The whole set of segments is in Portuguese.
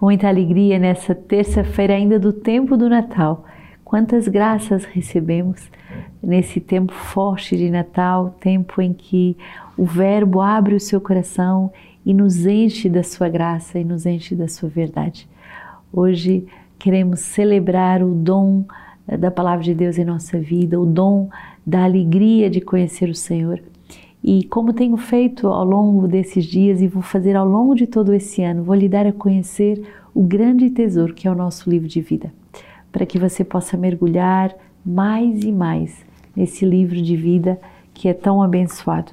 muita alegria nessa terça-feira ainda do tempo do Natal. Quantas graças recebemos nesse tempo forte de Natal, tempo em que o Verbo abre o seu coração e nos enche da sua graça e nos enche da sua verdade. Hoje queremos celebrar o dom eh, da palavra de Deus em nossa vida, o dom da alegria de conhecer o Senhor. E como tenho feito ao longo desses dias e vou fazer ao longo de todo esse ano, vou lhe dar a conhecer o grande tesouro que é o nosso livro de vida, para que você possa mergulhar mais e mais nesse livro de vida que é tão abençoado.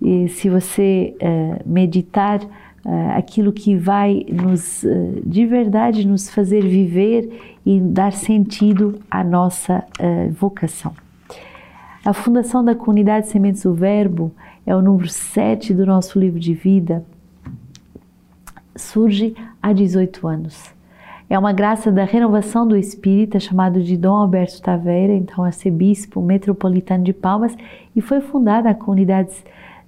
E se você uh, meditar uh, aquilo que vai nos, uh, de verdade, nos fazer viver e dar sentido à nossa vocação. A fundação da comunidade Sementes do Verbo é o número 7 do nosso livro de vida. Surge há 18 anos. É uma graça da renovação do espírita chamado de Dom Alberto Taveira, então arcebispo metropolitano de Palmas, e foi fundada a comunidade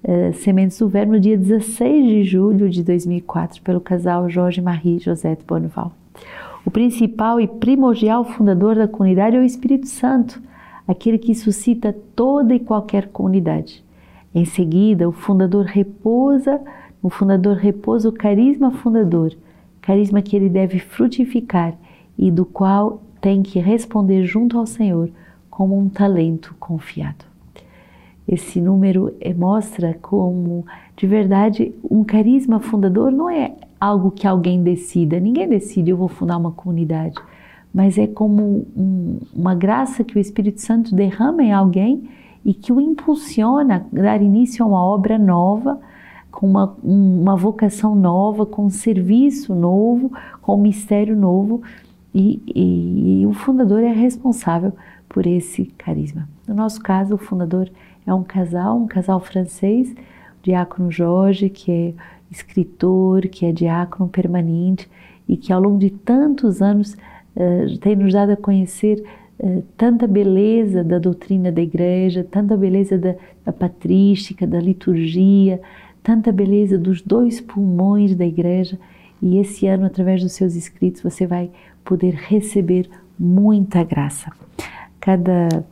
uh, Sementes do Verbo no dia 16 de julho de 2004 pelo casal Jorge Marie José de Bonival. O principal e primordial fundador da comunidade é o Espírito Santo, aquele que suscita toda e qualquer comunidade. Em seguida, o fundador repousa, o fundador repousa o carisma fundador, carisma que ele deve frutificar e do qual tem que responder junto ao Senhor como um talento confiado. Esse número eh, mostra como, de verdade, um carisma fundador não é algo que alguém decida. Ninguém decide, eu vou fundar uma comunidade mas é como um, uma graça que o Espírito Santo derrama em alguém e que o impulsiona a dar início a uma obra nova, com uma, uma vocação nova, com um serviço novo, com um mistério novo, e, e, e o fundador é responsável por esse carisma. No nosso caso, o fundador é um casal, um casal francês, o diácono Jorge, que é escritor, que é diácono permanente e que ao longo de tantos anos tem nos dado a conhecer uh, tanta beleza da doutrina da igreja, tanta beleza da, da patrística, da liturgia, tanta beleza dos dois pulmões da igreja. E esse ano, através dos seus escritos, você vai poder receber muita graça. Cada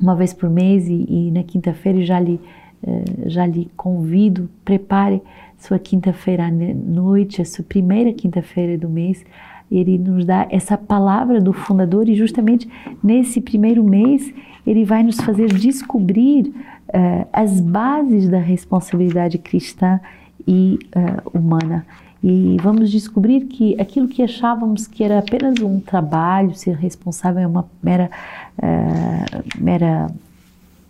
uma vez por mês e, e na quinta-feira já lhe já lhe convido, prepare sua quinta-feira à noite, a sua primeira quinta-feira do mês, ele nos dá essa palavra do fundador e justamente nesse primeiro mês ele vai nos fazer descobrir uh, as bases da responsabilidade cristã e uh, humana. E vamos descobrir que aquilo que achávamos que era apenas um trabalho, ser responsável é uma mera, uh, mera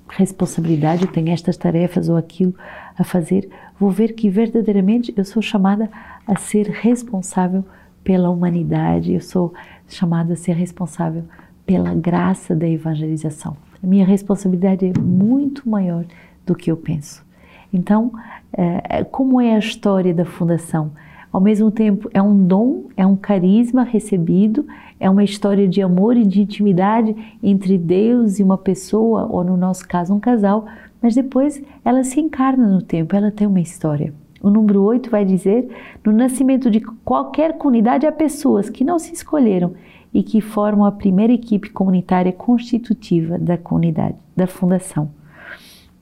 responsabilidade, eu tenho estas tarefas ou aquilo a fazer, vou ver que verdadeiramente eu sou chamada a ser responsável pela humanidade, eu sou chamada a ser responsável pela graça da evangelização. A minha responsabilidade é muito maior do que eu penso. Então, é, como é a história da fundação? Ao mesmo tempo, é um dom, é um carisma recebido, é uma história de amor e de intimidade entre Deus e uma pessoa, ou no nosso caso, um casal, mas depois ela se encarna no tempo, ela tem uma história. O número 8 vai dizer: no nascimento de qualquer comunidade há pessoas que não se escolheram e que formam a primeira equipe comunitária constitutiva da comunidade, da fundação.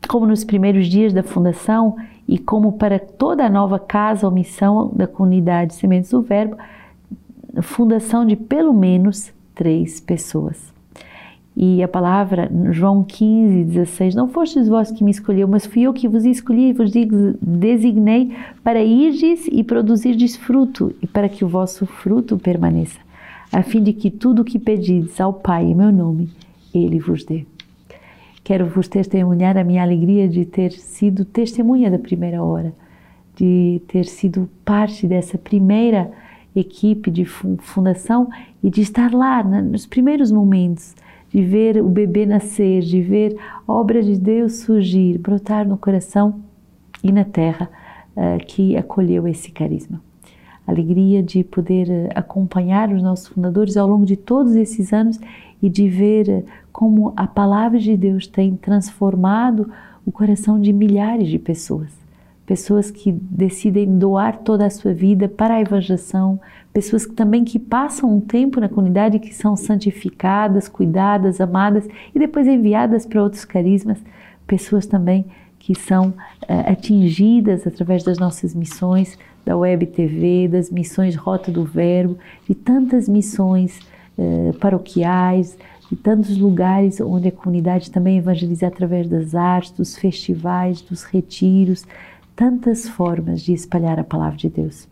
Como nos primeiros dias da fundação e como para toda a nova casa ou missão da comunidade Sementes do Verbo, fundação de pelo menos três pessoas. E a palavra, João 15, 16, não fostes vós que me escolheu, mas fui eu que vos escolhi e vos designei para irdes e produzirdes fruto, e para que o vosso fruto permaneça, a fim de que tudo o que pedides ao Pai em meu nome, Ele vos dê. Quero vos testemunhar a minha alegria de ter sido testemunha da primeira hora, de ter sido parte dessa primeira equipe de fundação e de estar lá nos primeiros momentos de ver o bebê nascer, de ver obra de Deus surgir, brotar no coração e na terra uh, que acolheu esse carisma. Alegria de poder uh, acompanhar os nossos fundadores ao longo de todos esses anos e de ver uh, como a palavra de Deus tem transformado o coração de milhares de pessoas. Pessoas que decidem doar toda a sua vida para a evangelização, pessoas que também que passam um tempo na comunidade que são santificadas, cuidadas, amadas e depois enviadas para outros carismas, pessoas também que são uh, atingidas através das nossas missões, da Web TV, das missões Rota do Verbo, de tantas missões uh, paroquiais, de tantos lugares onde a comunidade também evangeliza através das artes, dos festivais, dos retiros, tantas formas de espalhar a palavra de Deus.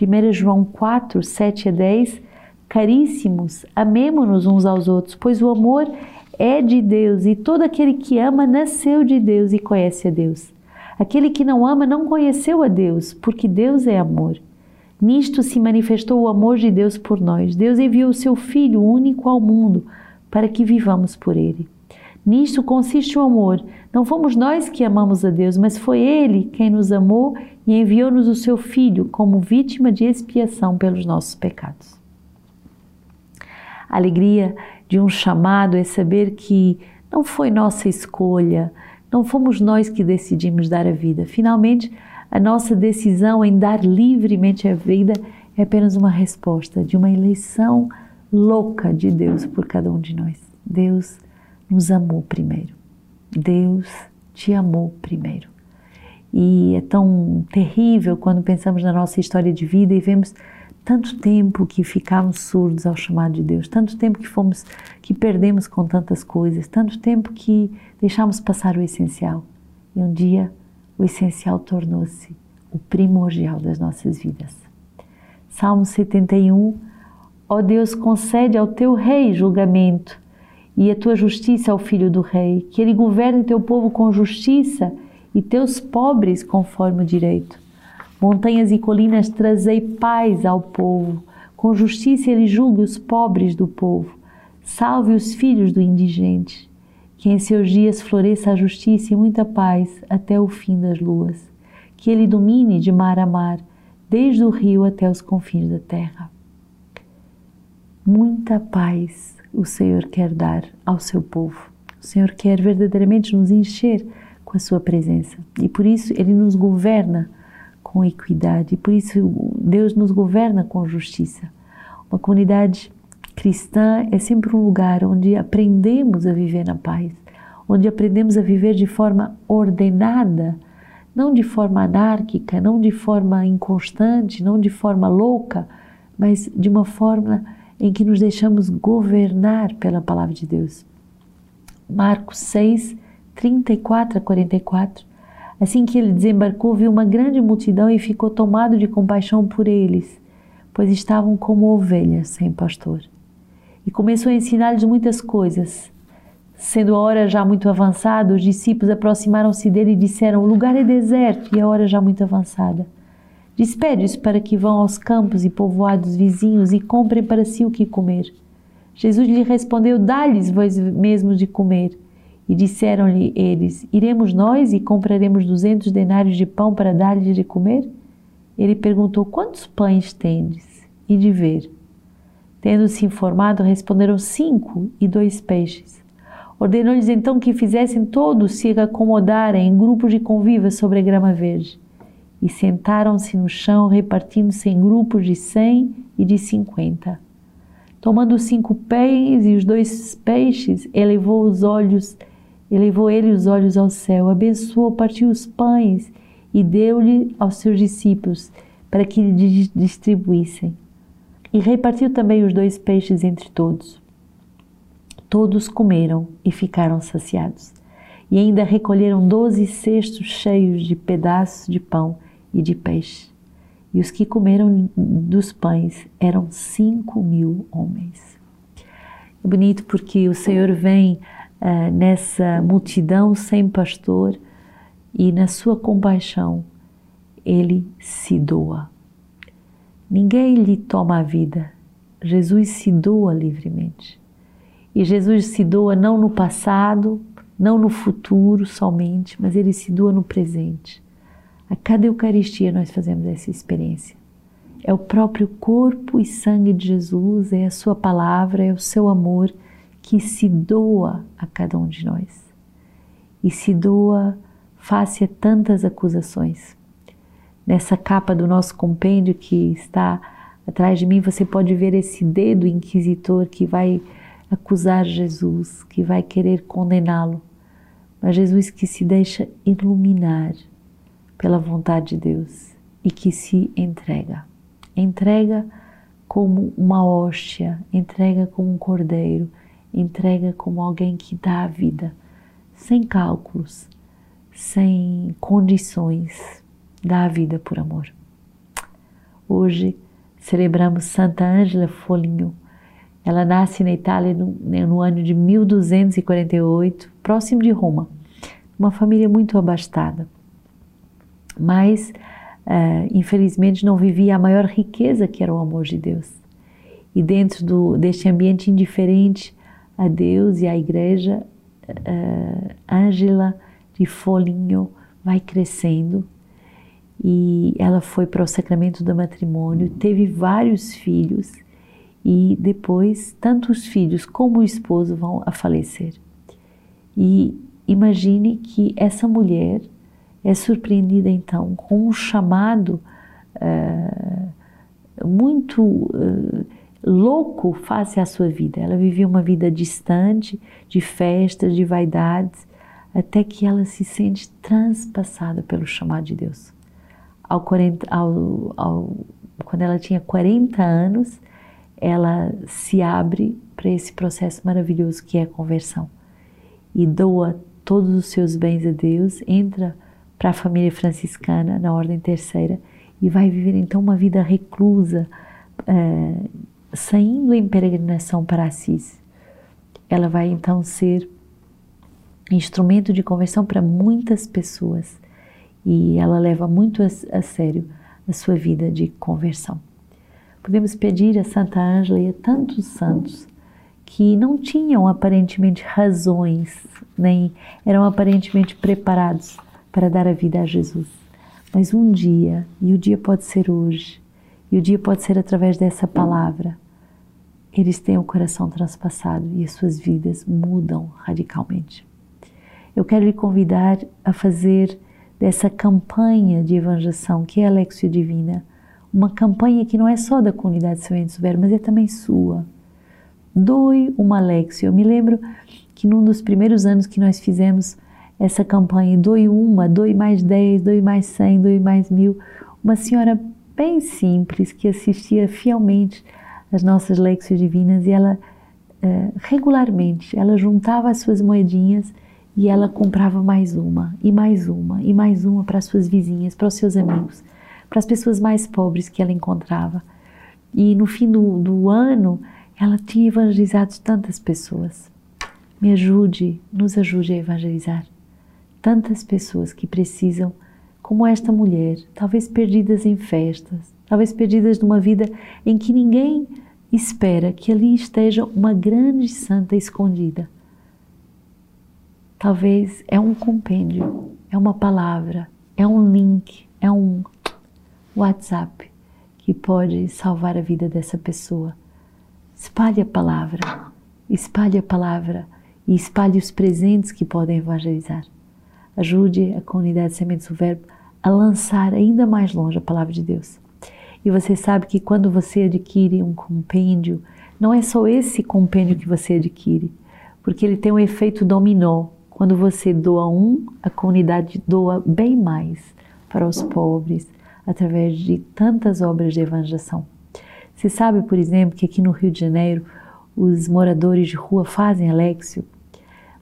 1 João 4, 7 a 10 Caríssimos, amemo-nos uns aos outros, pois o amor é de Deus e todo aquele que ama nasceu de Deus e conhece a Deus. Aquele que não ama não conheceu a Deus, porque Deus é amor. Nisto se manifestou o amor de Deus por nós. Deus enviou o seu Filho único ao mundo para que vivamos por ele. Nisto consiste o amor. Não fomos nós que amamos a Deus, mas foi Ele quem nos amou e enviou-nos o seu Filho como vítima de expiação pelos nossos pecados. A alegria de um chamado é saber que não foi nossa escolha, não fomos nós que decidimos dar a vida. Finalmente, a nossa decisão em dar livremente a vida é apenas uma resposta de uma eleição louca de Deus por cada um de nós. Deus nos amou primeiro. Deus te amou primeiro. E é tão terrível quando pensamos na nossa história de vida e vemos tanto tempo que ficamos surdos ao chamado de Deus, tanto tempo que fomos que perdemos com tantas coisas, tanto tempo que deixamos passar o essencial. E um dia o essencial tornou-se o primordial das nossas vidas. Salmo 71 Ó oh Deus, concede ao teu rei julgamento e a tua justiça ao filho do rei, que ele governe teu povo com justiça e teus pobres conforme o direito. Montanhas e colinas trazei paz ao povo, com justiça ele julgue os pobres do povo. Salve os filhos do indigente, que em seus dias floresça a justiça e muita paz até o fim das luas. Que ele domine de mar a mar, desde o rio até os confins da terra muita paz o Senhor quer dar ao seu povo. O Senhor quer verdadeiramente nos encher com a sua presença e por isso ele nos governa com equidade e por isso Deus nos governa com justiça. Uma comunidade cristã é sempre um lugar onde aprendemos a viver na paz, onde aprendemos a viver de forma ordenada, não de forma anárquica, não de forma inconstante, não de forma louca, mas de uma forma em que nos deixamos governar pela palavra de Deus. Marcos 6, 34 a 44. Assim que ele desembarcou, viu uma grande multidão e ficou tomado de compaixão por eles, pois estavam como ovelhas sem pastor. E começou a ensinar-lhes muitas coisas. Sendo a hora já muito avançada, os discípulos aproximaram-se dele e disseram: O lugar é deserto e a hora já muito avançada Despede-os para que vão aos campos e povoados vizinhos e comprem para si o que comer. Jesus lhe respondeu: Dá-lhes vós mesmos de comer. E disseram-lhe eles: Iremos nós e compraremos duzentos denários de pão para dar-lhes de comer? Ele perguntou: Quantos pães tendes? E de ver. Tendo-se informado, responderam: Cinco e dois peixes. Ordenou-lhes então que fizessem todos se acomodarem em grupos de convívio sobre a grama verde e sentaram-se no chão, repartindo-se em grupos de cem e de cinquenta. Tomando os cinco pães e os dois peixes, elevou os olhos, elevou ele os olhos ao céu, abençoou, partiu os pães e deu-lhe aos seus discípulos para que lhe distribuíssem. E repartiu também os dois peixes entre todos. Todos comeram e ficaram saciados. E ainda recolheram doze cestos cheios de pedaços de pão e de peixe. E os que comeram dos pães eram cinco mil homens. É bonito porque o Senhor vem uh, nessa multidão sem pastor e na sua compaixão ele se doa. Ninguém lhe toma a vida, Jesus se doa livremente. E Jesus se doa não no passado, não no futuro somente, mas ele se doa no presente. A cada Eucaristia nós fazemos essa experiência. É o próprio corpo e sangue de Jesus, é a Sua palavra, é o seu amor que se doa a cada um de nós. E se doa face a tantas acusações. Nessa capa do nosso compêndio que está atrás de mim, você pode ver esse dedo inquisitor que vai acusar Jesus, que vai querer condená-lo. Mas Jesus que se deixa iluminar pela vontade de Deus e que se entrega. Entrega como uma hóstia, entrega como um cordeiro, entrega como alguém que dá a vida, sem cálculos, sem condições, dá a vida por amor. Hoje celebramos Santa Ângela Foligno. Ela nasce na Itália no, né, no ano de 1248, próximo de Roma, uma família muito abastada. Mas, uh, infelizmente, não vivia a maior riqueza que era o amor de Deus. E dentro do, deste ambiente indiferente a Deus e à Igreja, uh, Ângela de Foligno vai crescendo e ela foi para o sacramento do matrimônio, teve vários filhos e depois tanto os filhos como o esposo vão a falecer. E imagine que essa mulher é surpreendida então com um chamado uh, muito uh, louco face à sua vida. Ela vivia uma vida distante de festas, de vaidades, até que ela se sente transpassada pelo chamado de Deus. Ao 40, ao, ao, quando ela tinha 40 anos, ela se abre para esse processo maravilhoso que é a conversão e doa todos os seus bens a Deus, entra para a família franciscana na ordem terceira e vai viver então uma vida reclusa, é, saindo em peregrinação para Assis. Ela vai então ser instrumento de conversão para muitas pessoas e ela leva muito a, a sério a sua vida de conversão. Podemos pedir a Santa Ângela e a tantos santos que não tinham aparentemente razões, nem eram aparentemente preparados para dar a vida a Jesus. Mas um dia, e o dia pode ser hoje, e o dia pode ser através dessa palavra, eles têm o coração transpassado e as suas vidas mudam radicalmente eu quero lhe convidar a fazer dessa campanha de evangelização que é a Lexio Divina, uma campanha que não é só da comunidade Sementes Verbo, mas é também sua. Doe uma Lexio. Eu me lembro que num dos primeiros anos que nós fizemos essa campanha, doe uma, doe mais dez, doe mais cem, doe mais mil, uma senhora bem simples que assistia fielmente às nossas Lexios Divinas e ela, uh, regularmente, ela juntava as suas moedinhas e ela comprava mais uma, e mais uma, e mais uma para as suas vizinhas, para os seus amigos, para as pessoas mais pobres que ela encontrava. E no fim do, do ano, ela tinha evangelizado tantas pessoas. Me ajude, nos ajude a evangelizar. Tantas pessoas que precisam, como esta mulher, talvez perdidas em festas, talvez perdidas numa vida em que ninguém espera que ali esteja uma grande santa escondida Talvez é um compêndio, é uma palavra, é um link, é um WhatsApp que pode salvar a vida dessa pessoa. Espalhe a palavra, espalhe a palavra e espalhe os presentes que podem evangelizar. Ajude a comunidade Sementes do Verbo a lançar ainda mais longe a palavra de Deus. E você sabe que quando você adquire um compêndio, não é só esse compêndio que você adquire, porque ele tem um efeito dominó. Quando você doa um, a comunidade doa bem mais para os pobres, através de tantas obras de evangelização. Você sabe, por exemplo, que aqui no Rio de Janeiro os moradores de rua fazem Alexio?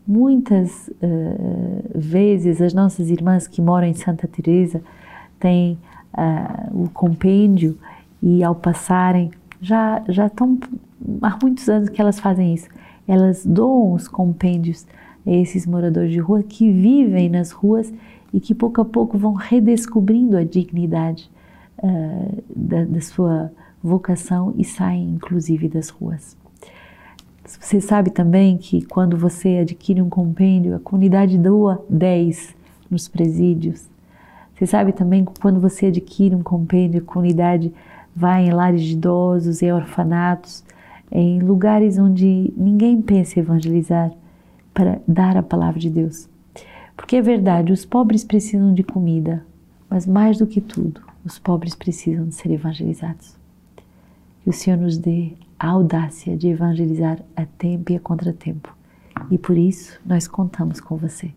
Muitas uh, vezes as nossas irmãs que moram em Santa Teresa têm uh, o compêndio e ao passarem já já estão há muitos anos que elas fazem isso. Elas doam os compêndios esses moradores de rua que vivem nas ruas e que pouco a pouco vão redescobrindo a dignidade uh, da, da, sua vocação e saem inclusive das ruas. Você sabe também que quando você adquire um compêndio, a comunidade doa 10 nos presídios. Você sabe também que quando você adquire um compêndio, a comunidade vai em lares de idosos, em orfanatos, em lugares onde ninguém pensa em evangelizar para dar a palavra de Deus. Porque é verdade, os pobres precisam de comida, mas mais do que tudo, os pobres precisam de ser evangelizados. Que o Senhor nos dê a audácia de evangelizar a tempo e a contratempo. E por isso nós contamos com você.